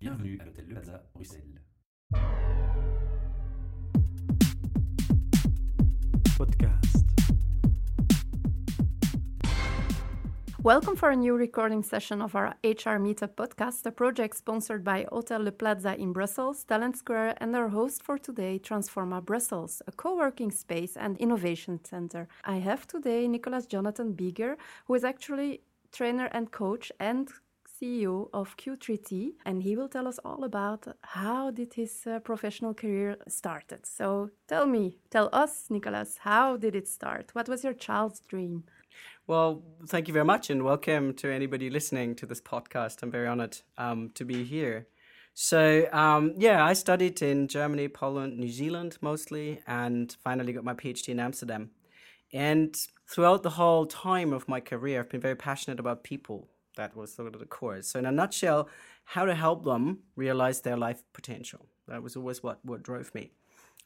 Bienvenue à l'hôtel Le Plaza, Bruxelles. Podcast. Welcome for a new recording session of our HR Meetup podcast, a project sponsored by Hotel Le Plaza in Brussels, Talentsquare, and our host for today, Transforma Brussels, a co working space and innovation center. I have today Nicolas Jonathan Beger, who is actually trainer and coach and CEO of Q3T, and he will tell us all about how did his uh, professional career started. So tell me, tell us, Nicolas, how did it start? What was your child's dream? Well, thank you very much, and welcome to anybody listening to this podcast. I'm very honored um, to be here. So, um, yeah, I studied in Germany, Poland, New Zealand mostly, and finally got my PhD in Amsterdam. And throughout the whole time of my career, I've been very passionate about people that was sort of the core. So, in a nutshell, how to help them realize their life potential. That was always what, what drove me.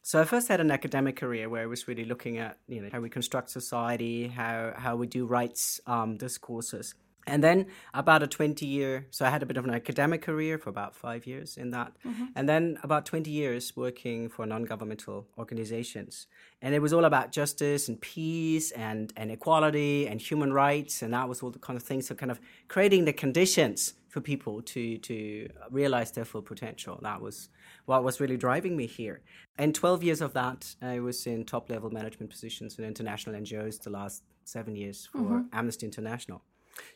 So I first had an academic career where I was really looking at you know how we construct society, how how we do rights um, discourses, and then about a twenty year. So I had a bit of an academic career for about five years in that, mm-hmm. and then about twenty years working for non governmental organizations, and it was all about justice and peace and and equality and human rights, and that was all the kind of things. So kind of creating the conditions for people to to realize their full potential. That was what was really driving me here. And 12 years of that, I was in top level management positions in international NGOs the last seven years for mm-hmm. Amnesty International.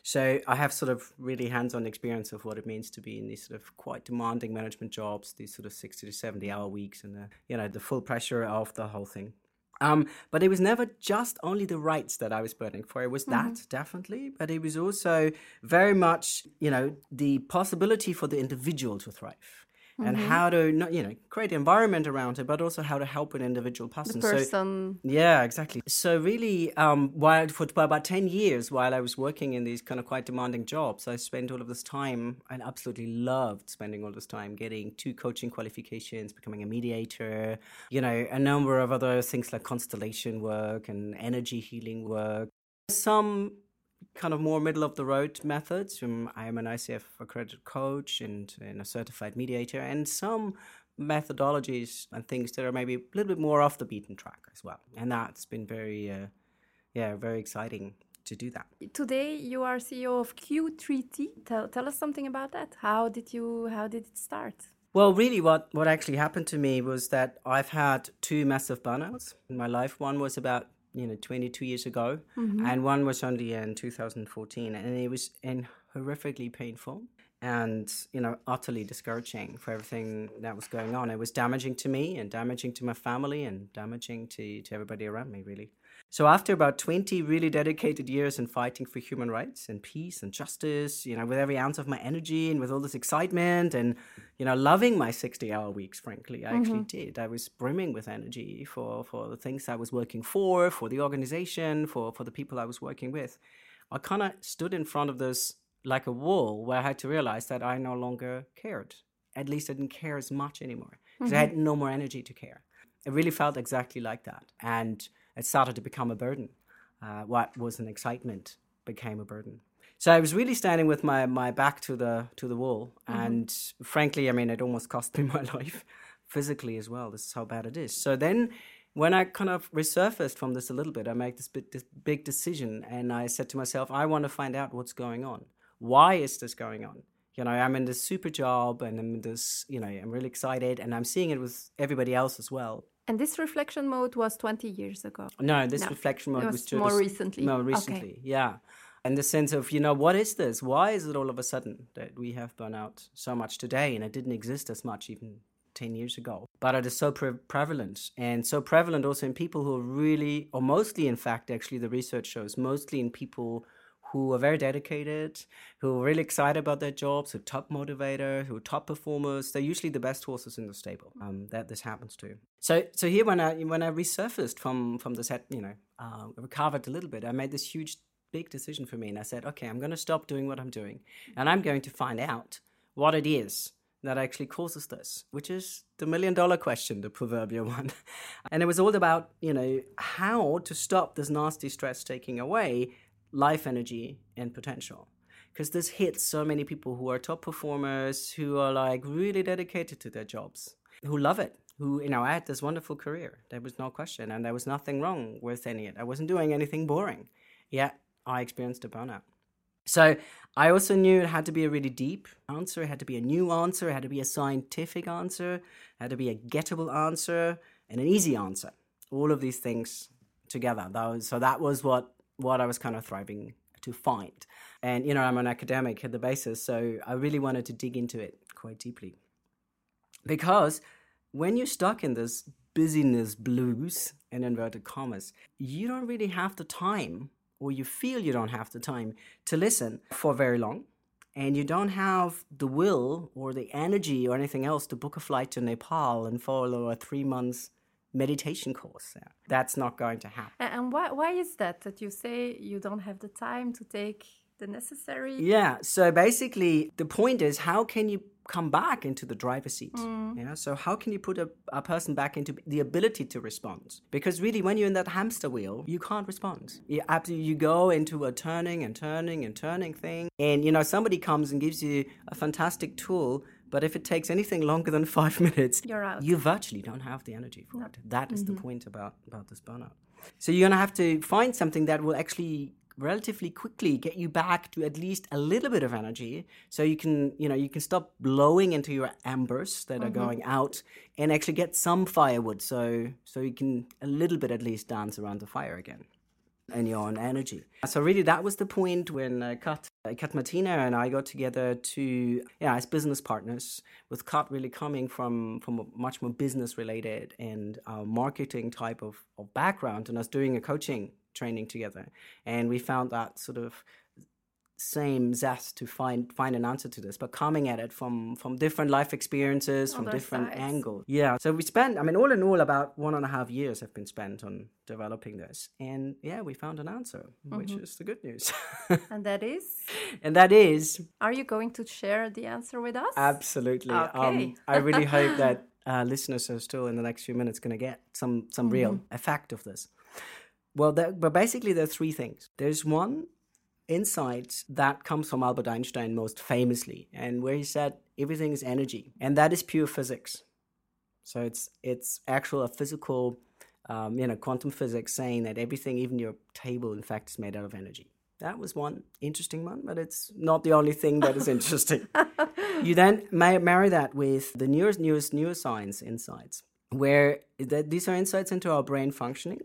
So I have sort of really hands-on experience of what it means to be in these sort of quite demanding management jobs, these sort of 60 to 70 hour weeks and the, you know, the full pressure of the whole thing. Um, but it was never just only the rights that I was burning for. It was mm-hmm. that, definitely. But it was also very much, you know, the possibility for the individual to thrive and mm-hmm. how to not you know create environment around it but also how to help an individual person, the person. So, yeah exactly so really um, while for, about 10 years while i was working in these kind of quite demanding jobs i spent all of this time and absolutely loved spending all this time getting two coaching qualifications becoming a mediator you know a number of other things like constellation work and energy healing work some kind of more middle of the road methods. Um, I am an ICF accredited coach and, and a certified mediator, and some methodologies and things that are maybe a little bit more off the beaten track as well. And that's been very, uh, yeah, very exciting to do that. Today you are CEO of Q3T. Tell, tell us something about that. How did you? How did it start? Well, really, what, what actually happened to me was that I've had two massive burnouts in my life. One was about you know 22 years ago. Mm-hmm. and one was only in 2014 and it was in horrifically painful and you know utterly discouraging for everything that was going on. It was damaging to me and damaging to my family and damaging to, to everybody around me really so after about 20 really dedicated years in fighting for human rights and peace and justice you know with every ounce of my energy and with all this excitement and you know loving my 60 hour weeks frankly i mm-hmm. actually did i was brimming with energy for for the things i was working for for the organization for for the people i was working with i kind of stood in front of this like a wall where I had to realize that I no longer cared. At least I didn't care as much anymore because mm-hmm. I had no more energy to care. It really felt exactly like that. And it started to become a burden. Uh, what was an excitement became a burden. So I was really standing with my, my back to the to the wall, mm-hmm. and frankly, I mean, it almost cost me my life physically as well. This is how bad it is. So then, when I kind of resurfaced from this a little bit, I made this big, this big decision, and I said to myself, I want to find out what's going on why is this going on? You know, I'm in this super job and I'm in this, you know, I'm really excited and I'm seeing it with everybody else as well. And this reflection mode was 20 years ago? No, this no. reflection mode was, was, just more recently. More recently, okay. yeah. And the sense of, you know, what is this? Why is it all of a sudden that we have burnout so much today and it didn't exist as much even 10 years ago? But it is so pre- prevalent and so prevalent also in people who are really, or mostly, in fact, actually, the research shows, mostly in people who are very dedicated, who are really excited about their jobs, who are top motivator, who are top performers. They're usually the best horses in the stable. Um, that this happens to. So, so here when I when I resurfaced from from the set, you know, uh, recovered a little bit, I made this huge big decision for me, and I said, okay, I'm going to stop doing what I'm doing, and I'm going to find out what it is that actually causes this, which is the million dollar question, the proverbial one. and it was all about, you know, how to stop this nasty stress taking away life energy and potential. because this hits so many people who are top performers, who are like really dedicated to their jobs, who love it, who, you know, I had this wonderful career. There was no question, and there was nothing wrong with any of it. I wasn't doing anything boring. Yet I experienced a burnout. So I also knew it had to be a really deep answer. It had to be a new answer. It had to be a scientific answer. It had to be a gettable answer and an easy answer. All of these things together. So that was what what I was kind of thriving to find. And you know, I'm an academic at the basis, so I really wanted to dig into it quite deeply. Because when you're stuck in this busyness blues in inverted commas, you don't really have the time or you feel you don't have the time to listen for very long and you don't have the will or the energy or anything else to book a flight to Nepal and follow a three months meditation course. Yeah. That's not going to happen. And why, why is that that you say you don't have the time to take the necessary? Yeah. So basically, the point is how can you come back into the driver's seat? Mm. Yeah. So how can you put a, a person back into the ability to respond? Because really, when you're in that hamster wheel, you can't respond. You, you go into a turning and turning and turning thing, and you know somebody comes and gives you a fantastic tool. But if it takes anything longer than five minutes, You're out. you virtually don't have the energy for it. That is the mm-hmm. point about, about this burnout. So you're going to have to find something that will actually relatively quickly get you back to at least a little bit of energy so you can you know you can stop blowing into your embers that are mm-hmm. going out and actually get some firewood so so you can a little bit at least dance around the fire again and your own energy. So really, that was the point when uh, Kat, Kat Martina and I got together to, yeah, as business partners, with Kat really coming from from a much more business related and uh, marketing type of, of background, and us doing a coaching training together, and we found that sort of same zest to find find an answer to this, but coming at it from from different life experiences, from different sides. angles. Yeah. So we spent, I mean, all in all, about one and a half years have been spent on developing this, and yeah, we found an answer, which is the good news, And that is? and that is Are you going to share the answer with us? absolutely. Okay. Um, I really hope that uh, listeners are still in the next few minutes going to get some some real effect of this. Well, there, but basically, there are three things. There's one insight that comes from Albert Einstein most famously, and where he said everything is energy, and that is pure physics. So it's it's actual a physical, um, you know, quantum physics saying that everything, even your table, in fact, is made out of energy. That was one interesting one, but it's not the only thing that is interesting. you then ma- marry that with the newest, newest neuroscience insights, where th- these are insights into our brain functioning,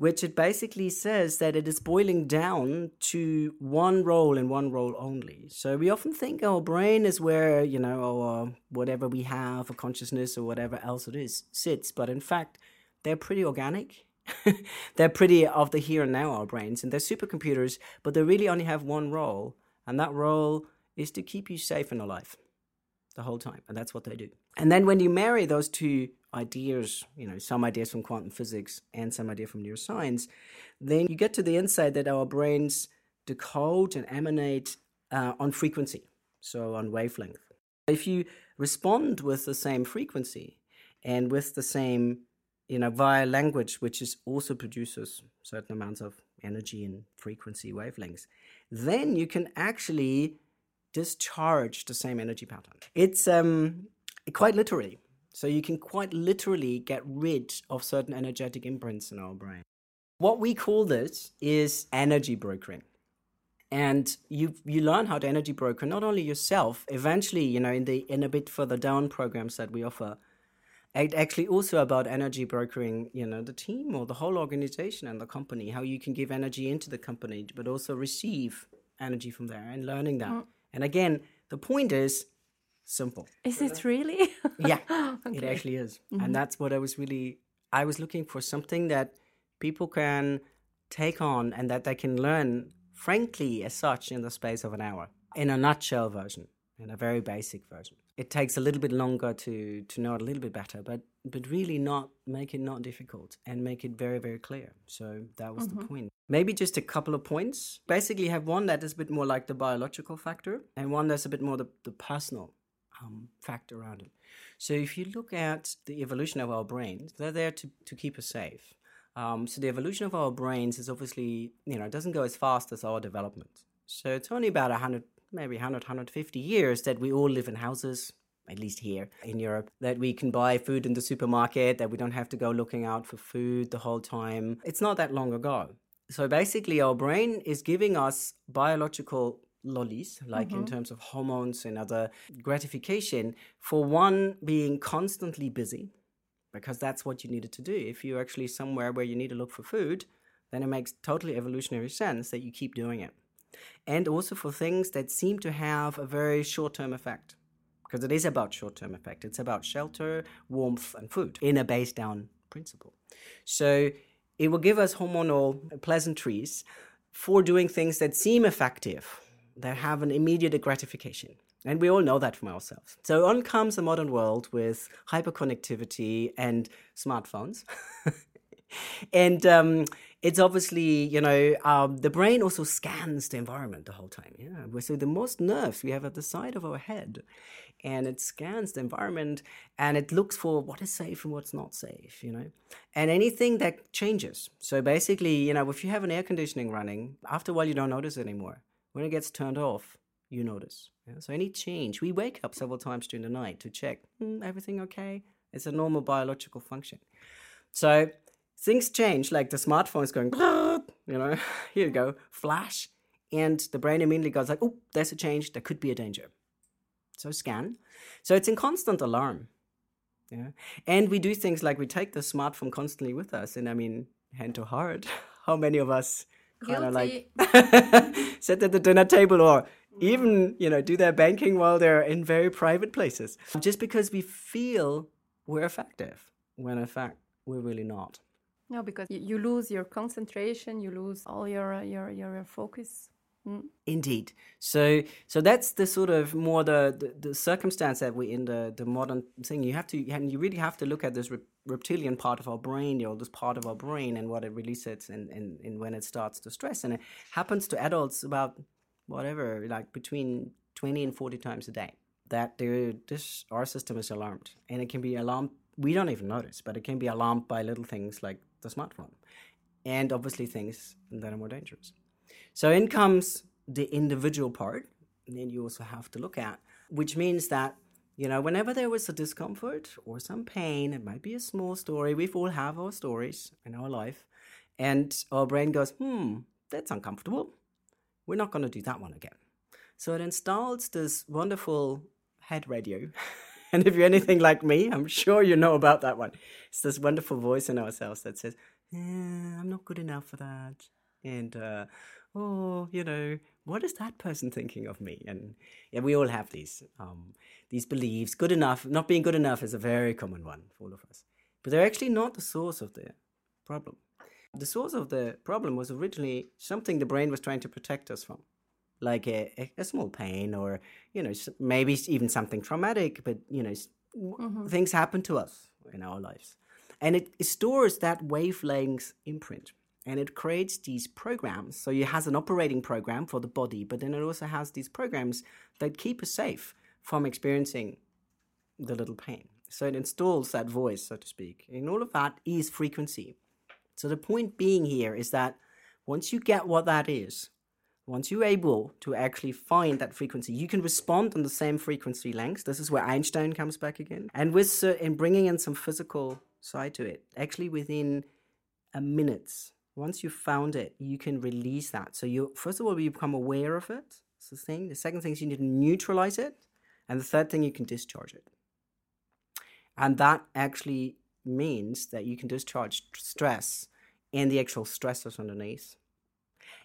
which it basically says that it is boiling down to one role and one role only. So we often think our brain is where, you know, our whatever we have, a consciousness or whatever else it is, sits. But in fact, they're pretty organic. they're pretty of the here and now, our brains, and they're supercomputers, but they really only have one role, and that role is to keep you safe and alive the whole time. And that's what they do. And then when you marry those two ideas, you know, some ideas from quantum physics and some idea from neuroscience, then you get to the insight that our brains decode and emanate uh, on frequency, so on wavelength. If you respond with the same frequency and with the same, you know, via language, which is also produces certain amounts of energy and frequency wavelengths, then you can actually discharge the same energy pattern. It's um, quite literally. So you can quite literally get rid of certain energetic imprints in our brain. What we call this is energy brokering. And you you learn how to energy broker not only yourself, eventually, you know, in the in a bit further down programs that we offer, it actually also about energy brokering, you know, the team or the whole organization and the company, how you can give energy into the company, but also receive energy from there and learning that. Mm. And again, the point is simple. Is it really? Yeah, it actually is. And mm-hmm. that's what I was really I was looking for something that people can take on and that they can learn frankly as such in the space of an hour. In a nutshell version, in a very basic version. It takes a little bit longer to to know it a little bit better, but but really not make it not difficult and make it very very clear. So that was the mm-hmm. point. Maybe just a couple of points. Basically, have one that is a bit more like the biological factor, and one that's a bit more the, the personal um, factor around it. So if you look at the evolution of our brains, they're there to, to keep us safe. Um, so the evolution of our brains is obviously, you know, it doesn't go as fast as our development. So it's only about 100, maybe 100, 150 years that we all live in houses, at least here in Europe, that we can buy food in the supermarket, that we don't have to go looking out for food the whole time. It's not that long ago. So basically, our brain is giving us biological lollies, like mm-hmm. in terms of hormones and other gratification, for one being constantly busy, because that's what you needed to do. If you're actually somewhere where you need to look for food, then it makes totally evolutionary sense that you keep doing it. And also for things that seem to have a very short term effect, because it is about short term effect. It's about shelter, warmth, and food in a base down principle. So it will give us hormonal pleasantries for doing things that seem effective, that have an immediate gratification. And we all know that from ourselves. So on comes the modern world with hyperconnectivity and smartphones. and um, it's obviously, you know, um, the brain also scans the environment the whole time. Yeah. So the most nerves we have at the side of our head. And it scans the environment and it looks for what is safe and what's not safe, you know, and anything that changes. So basically, you know, if you have an air conditioning running, after a while you don't notice anymore. When it gets turned off, you notice. Yeah? So any change, we wake up several times during the night to check, hmm, everything okay? It's a normal biological function. So things change, like the smartphone is going, you know, here you go, flash, and the brain immediately goes like, oh, there's a change, there could be a danger. So scan. So it's in constant alarm. Yeah. And we do things like we take the smartphone constantly with us. And I mean, hand to heart, how many of us kind of like sit at the dinner table or even, you know, do their banking while they're in very private places just because we feel we're effective when in fact we're really not. No, because you lose your concentration, you lose all your your your focus. Indeed. So so that's the sort of more the, the, the, circumstance that we're in the, the modern thing. You have to and you really have to look at this reptilian part of our brain, you know, this part of our brain and what it releases and, and, and when it starts to stress. And it happens to adults about whatever, like between 20 and 40 times a day. That there this our system is alarmed. And it can be alarmed we don't even notice, but it can be alarmed by little things like the smartphone, and obviously things that are more dangerous. So in comes the individual part, and then you also have to look at, which means that you know whenever there was a discomfort or some pain, it might be a small story. We've all have our stories in our life, and our brain goes, "Hmm, that's uncomfortable. We're not going to do that one again." So it installs this wonderful head radio. And if you're anything like me, I'm sure you know about that one. It's this wonderful voice in ourselves that says, eh, I'm not good enough for that. And, uh, oh, you know, what is that person thinking of me? And yeah, we all have these, um, these beliefs. Good enough, not being good enough is a very common one for all of us. But they're actually not the source of the problem. The source of the problem was originally something the brain was trying to protect us from like a, a small pain or you know maybe even something traumatic but you know mm-hmm. things happen to us in our lives and it, it stores that wavelength imprint and it creates these programs so it has an operating program for the body but then it also has these programs that keep us safe from experiencing the little pain so it installs that voice so to speak and all of that is frequency so the point being here is that once you get what that is once you're able to actually find that frequency, you can respond on the same frequency lengths. This is where Einstein comes back again. And with in bringing in some physical side to it, actually within a minute, once you found it, you can release that. So you first of all you become aware of it. It's the thing. The second thing is you need to neutralize it, and the third thing you can discharge it. And that actually means that you can discharge stress and the actual stressors underneath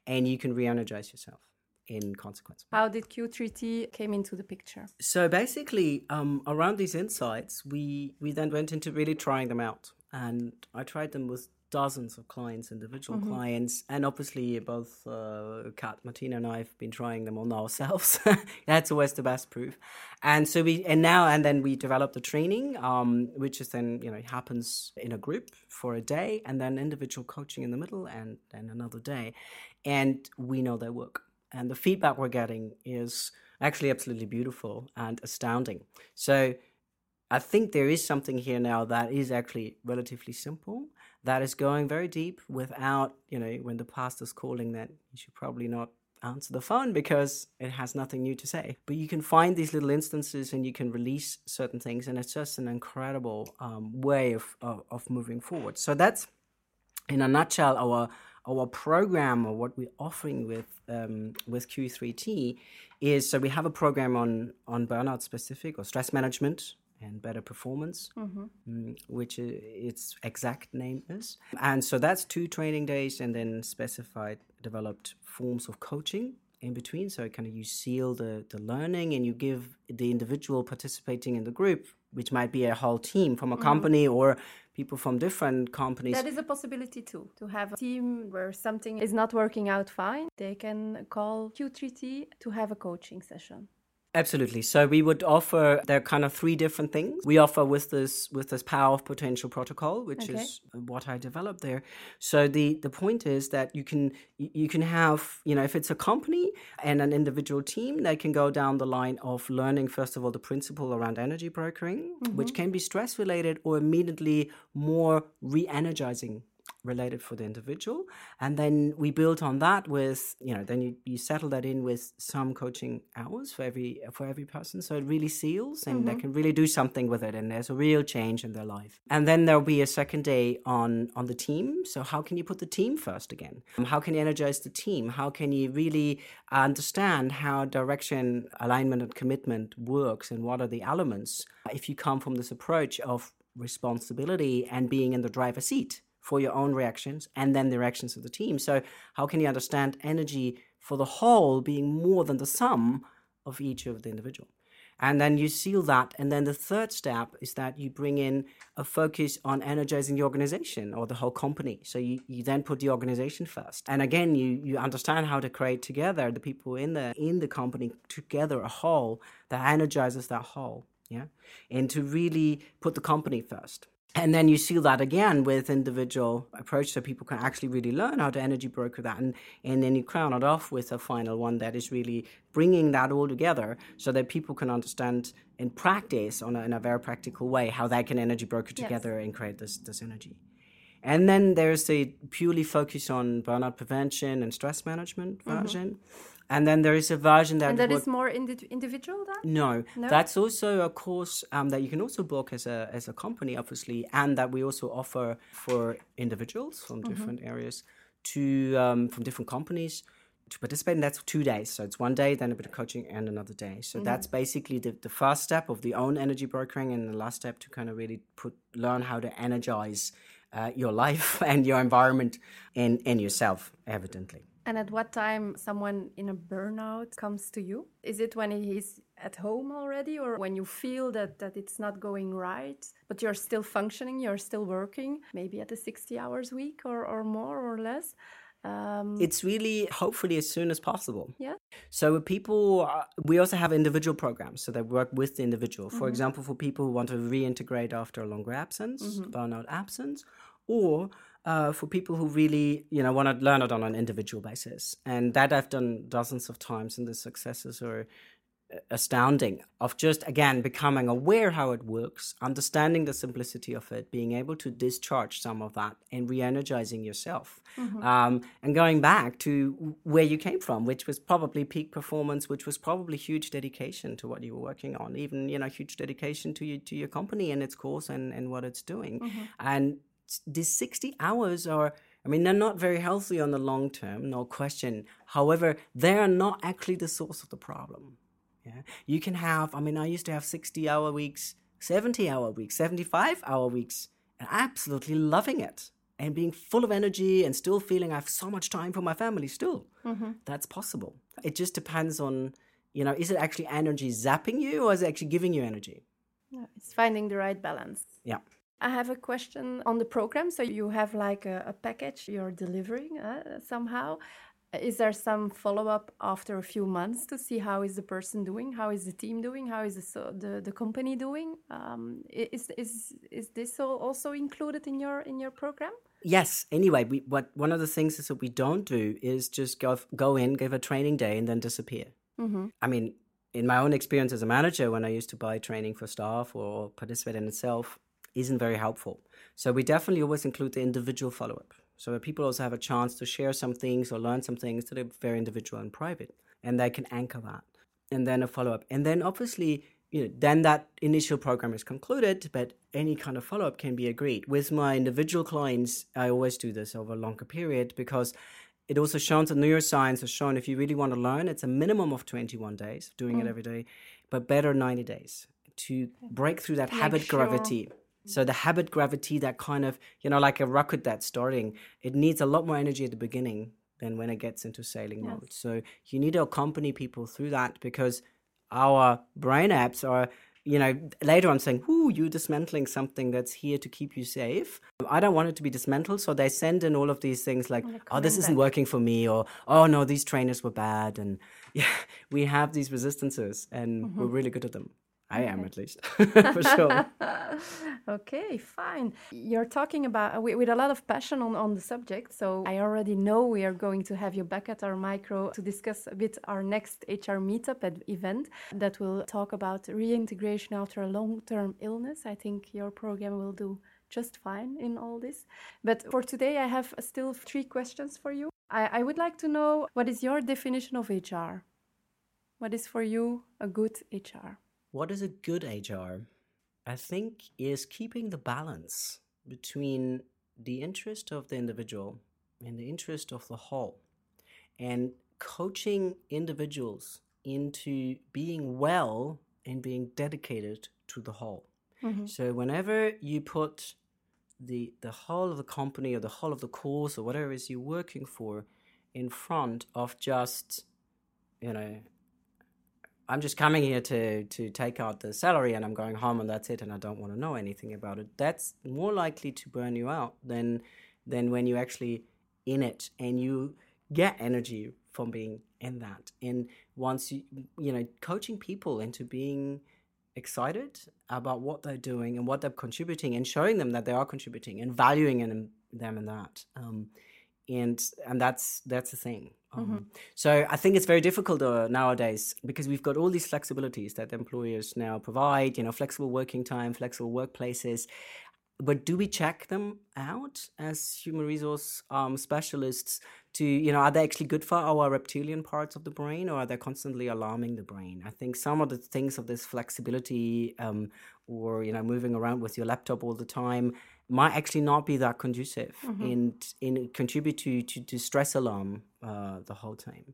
and you can re-energize yourself in consequence. How did Q3T came into the picture? So basically, um, around these insights, we we then went into really trying them out, and I tried them with dozens of clients, individual mm-hmm. clients, and obviously both uh, Kat, Martina, and I have been trying them on ourselves. That's always the best proof. And so we, and now and then we develop the training, um, which is then you know happens in a group for a day, and then individual coaching in the middle, and then another day, and we know they work. And the feedback we're getting is actually absolutely beautiful and astounding. So I think there is something here now that is actually relatively simple, that is going very deep without, you know, when the pastor's calling that you should probably not answer the phone because it has nothing new to say. But you can find these little instances and you can release certain things, and it's just an incredible um, way of, of, of moving forward. So that's, in a nutshell, our our program or what we're offering with um, with Q3T is so we have a program on on burnout specific or stress management and better performance, mm, which its exact name is. And so that's two training days and then specified developed forms of coaching in between. So kind of you seal the, the learning and you give the individual participating in the group, which might be a whole team from a company or people from different companies. That is a possibility too, to have a team where something is not working out fine. They can call Q3T to have a coaching session. Absolutely. So we would offer there are kind of three different things. We offer with this with this power of potential protocol, which Okay. is what I developed there. So the the point is that you can you you can have you know if it's a company and an individual team, they can go down the line of learning first of all the principle around energy brokering, which mm-hmm. can be stress related or immediately more re-energizing related for the individual. And then we build on that with you know then you, you settle that in with some coaching hours for every for every person. So it really seals and they can really do something with it and there's a real change in their life. And then there'll be a second day on on the team. So how can you put the team first again? Um, how can you energize the team? How can you really understand how direction alignment and commitment works and what are the elements if you come from this approach of responsibility and being in the driver's seat for your own reactions and then the reactions of the team. So, how can you understand energy for the whole being more than the sum of each of the individual? And then you seal that. And then the third step is that you bring in a focus on energizing the organization or the whole company. So you, you then put the organization first. And again, you, you understand how to create together the people in the in the company together a whole that energizes that whole. Yeah. And to really put the company first. And then you seal that again with individual approach so people can actually really learn how to energy broker that. And, and then you crown it off with a final one that is really bringing that all together so that people can understand in practice on a, in a very practical way how they can energy broker together and create this, this energy. And then there's the purely focus on burnout prevention and stress management mm-hmm. version. And then there is a version that And that would- is more indi- individual then? no, No? that's also a course um, that you can also book as a as a company, obviously, and that we also offer for individuals from different areas to um, from different companies to participate. And that's two days, so it's one day, then a bit of coaching, and another day. So that's basically the, the first step of the own energy brokering, and the last step to kind of really put learn how to energize uh, your life and your environment and and yourself, evidently. And at what time someone in a burnout comes to you? Is it when he's at home already or when you feel that, that it's not going right, but you're still functioning, you're still working, maybe at a 60 hours week or, or more or less? Um, It's really hopefully as soon as possible. yeah. So people, uh, we also have individual programs, so they work with the individual. For example, for people who want to reintegrate after a longer absence, burnout absence, or uh, for people who really, you know, want to learn it on an individual basis. And that I've done dozens of times, and the successes are astounding. Of just again becoming aware how it works understanding the simplicity of it being able to discharge some of that and re-energizing yourself. Um, and going back to where you came from which was probably peak performance which was probably huge dedication to what you were working on even you know huge dedication to you to your company and its course and, and what it's doing. And s- these 60 hours are I mean, they're not very healthy on the long term, no question. However, they are not actually the source of the problem. Yeah. You can have, I mean, I used to have 60 hour weeks, 70 hour weeks, 75 hour weeks, and absolutely loving it and being full of energy and still feeling I have so much time for my family still. Mm-hmm. That's possible. It just depends on, you know, is it actually energy zapping you or is it actually giving you energy? Yeah, It's finding the right balance. Yeah. I have a question on the program. So you have like a, a package you're delivering uh, somehow. Is there some follow up after a few months to see how is the person doing, how is the team doing, how is the so the, the company doing? Um, is is is this all also included in your in your program? Yes. Anyway, we, what one of the things is that we don't do is just go go in, give a training day, and then disappear. Mm-hmm. I mean, in my own experience as a manager, when I used to buy training for staff or participate in itself, isn't very helpful. So we definitely always include the individual follow up. so that people also have a chance to share some things or learn some things that are very individual and private, and they can anchor that, and then a follow up, and then obviously. You know, then that initial program is concluded, but any kind of follow up can be agreed. With my individual clients, I always do this over a longer period because it also shows that neuroscience has shown if you really want to learn, it's a minimum of 21 days doing it mm. every day, but better 90 days to break through that Make habit sure- gravity. So the habit gravity, that kind of, you know, like a rocket that's starting, it needs a lot more energy at the beginning than when it gets into sailing mode. So you need to accompany people through that because our brain apps are, you know, later on saying, "Ooh, you're dismantling something that's here to keep you safe." I don't want it to be dismantled, so they send in all of these things like, "Oh, this isn't working for me," or "Oh no, these trainers were bad," and yeah, we have these resistances, and we're really good at them. I am at least, for sure. okay, fine. You're talking about uh, with, with a lot of passion on, on the subject. So I already know we are going to have you back at our micro to discuss a bit our next HR meetup at event that will talk about reintegration after a long term illness. I think your program will do just fine in all this. But for today, I have still three questions for you. I, I would like to know what is your definition of HR? What is for you a good HR? What is a good HR? I think is keeping the balance between the interest of the individual and the interest of the whole, and coaching individuals into being well and being dedicated to the whole. Mm-hmm. So whenever you put the the whole of the company or the whole of the course or whatever it is you're working for in front of just you know I'm just coming here to to take out the salary and I'm going home and that's it and I don't want to know anything about it. That's more likely to burn you out than than when you're actually in it and you get energy from being in that. And once you you know coaching people into being excited about what they're doing and what they're contributing and showing them that they are contributing and valuing in them in that. Um, and and that's that's the thing. Um, So I think it's very difficult uh, nowadays because we've got all these flexibilities that employers now provide. You know, flexible working time, flexible workplaces. But do we check them out as human resource um, specialists? To you know, are they actually good for our reptilian parts of the brain, or are they constantly alarming the brain? I think some of the things of this flexibility, um, or you know, moving around with your laptop all the time, might actually not be that conducive and and contribute to to, to stress alarm uh, the whole time.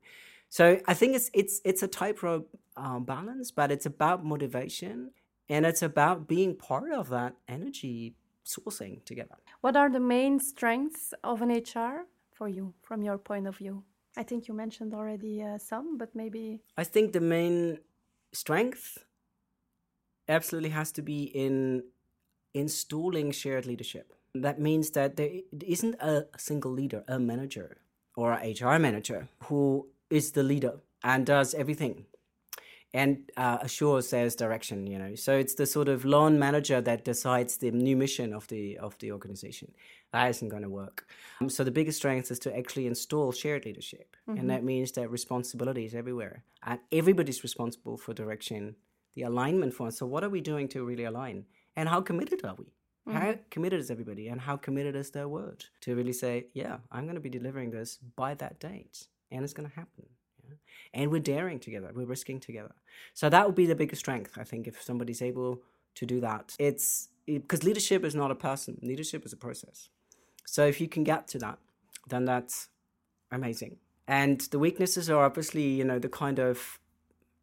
So I think it's it's it's a tightrope um, balance, but it's about motivation and it's about being part of that energy sourcing together. What are the main strengths of an HR for you, from your point of view? I think you mentioned already uh, some, but maybe I think the main strength absolutely has to be in installing shared leadership. That means that there isn't a single leader, a manager or a HR manager who is the leader and does everything and uh, assures there's direction. You know, so it's the sort of lone manager that decides the new mission of the of the organization. That isn't going to work. Um, so the biggest strength is to actually install shared leadership, and that means that responsibility is everywhere, and everybody's responsible for direction, the alignment for. So what are we doing to really align, and how committed are we? How mm-hmm. committed is everybody, and how committed is their word to really say, "Yeah, I'm going to be delivering this by that date, and it's going to happen." yeah? And we're daring together, we're risking together. So that would be the biggest strength, I think, if somebody's able to do that. It's because leadership is not a person; leadership is a process. So if you can get to that, then that's amazing. And the weaknesses are obviously, you know, the kind of,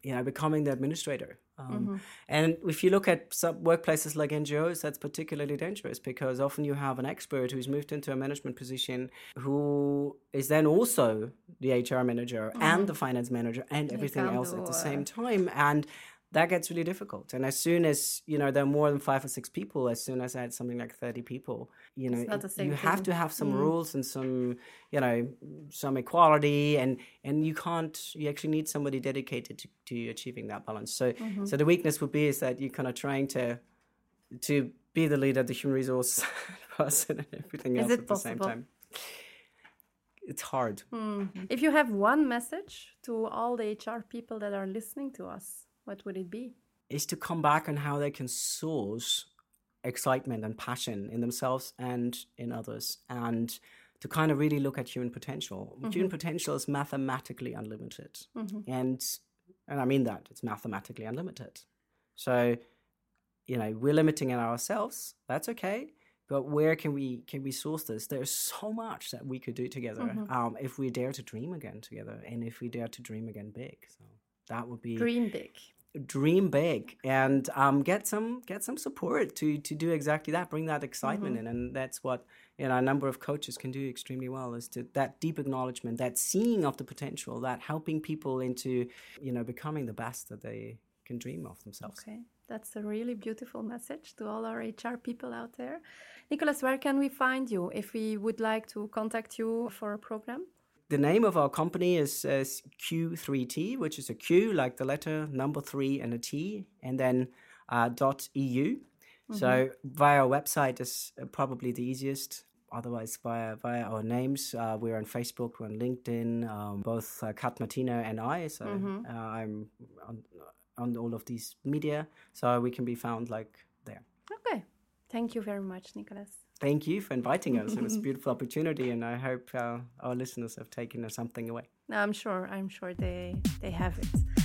you know, becoming the administrator. Um, And if you look at some workplaces like NGOs, that's particularly dangerous because often you have an expert who's moved into a management position who is then also the HR manager and the finance manager and everything else at the same time. And that gets really difficult. And as soon as, you know, there are more than five or six people, as soon as I had something like 30 people, you know, It's not it- same you have to have some hmm. rules and some, you know, some equality and, and you can't, you actually need somebody dedicated to, to achieving that balance. So, Mm-hmm. so the weakness would be is that you're kind of trying to, to be the leader, the human resource person and everything Is else at the same time. It's hard. Hmm. Mm-hmm. if you have one message to all the HR people that are listening to us, what would it be? is to come back on how they can source excitement and passion in themselves and in others and to kind of really look at human potential. Human mm-hmm. potential is mathematically unlimited, mm-hmm. and and I mean that it's mathematically unlimited. So, you know, we're limiting it ourselves. That's okay. But where can we can we source this? There's so much that we could do together mm-hmm. um, if we dare to dream again together, and if we dare to dream again big. So that would be Dream big. Dream big and um, get some get some support to to do exactly that bring that excitement in and that's what you know a number of coaches can do extremely well is to that deep acknowledgement that seeing of the potential that helping people into you know becoming the best that they can dream of themselves Okay, that's a really beautiful message to all our HR people out there. Nicolas, where can we find you if we would like to contact you for a program? The name of our company is, is Q3T, which is a Q like the letter number three and a T, and then uh, dot .eu. So via our website is uh, probably the easiest. Otherwise, via via our names, uh, we're on Facebook, we're on LinkedIn, um, both uh, Kat Martina and I. So uh, I'm on, on all of these media, so we can be found like there. Okay, thank you very much, Nicolas. Thank you for inviting us. It was a beautiful opportunity, and I hope uh, our listeners have taken something away. No, I'm sure, I'm sure they they have it.